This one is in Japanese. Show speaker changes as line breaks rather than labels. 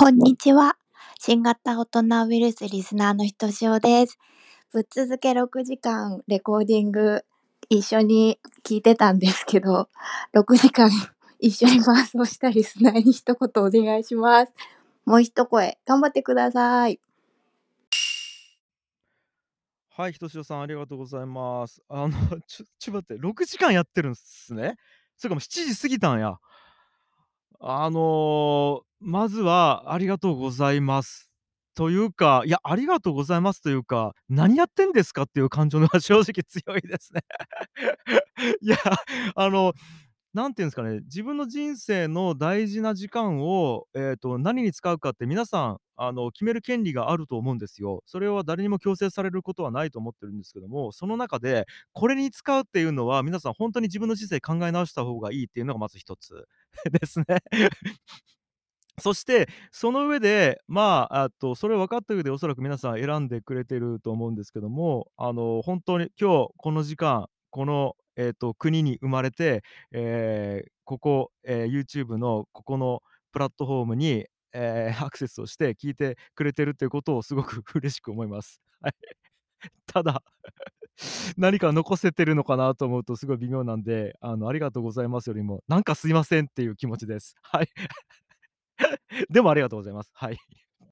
こんにちは。新型大人ウイルスリスナーのひとしおです。ぶっ続け6時間レコーディング一緒に聞いてたんですけど、6時間一緒に伴奏したリスナーに一言お願いします。もう一声、頑張ってください。
はい、ひとしおさんありがとうございます。あの、ちょちょ待って、6時間やってるんすね。それかも7時過ぎたんや。あの、まずはありがとうございます。というか、いや、ありがとうございますというか、何やってんですかっていう感情が 正直強いですね。いや、あの、なんていうんですかね、自分の人生の大事な時間を、えっと、何に使うかって皆さん、あの、決める権利があると思うんですよ。それは誰にも強制されることはないと思ってるんですけども、その中で、これに使うっていうのは、皆さんほんとに自分の人生考え直した方がいいっていうのがまず一つですね。そして、その上で、まあ、あと、それ分かった上でおそらく皆さん選んでくれてると思うんですけども、あの、本当に今日この時間、この、えっと、国に生まれて、ええ、ここ、ええ、YouTube のここのプラットフォームに、ええ、アクセスをして聞いてくれてるっていうことをすごく 嬉しく思います。はい。ただ、何か残せてるのかなと思うとすごい微妙なんで、あの、ありがとうございますよりも、なんかすいませんっていう気持ちです。はい。でもありがとうございます。はい。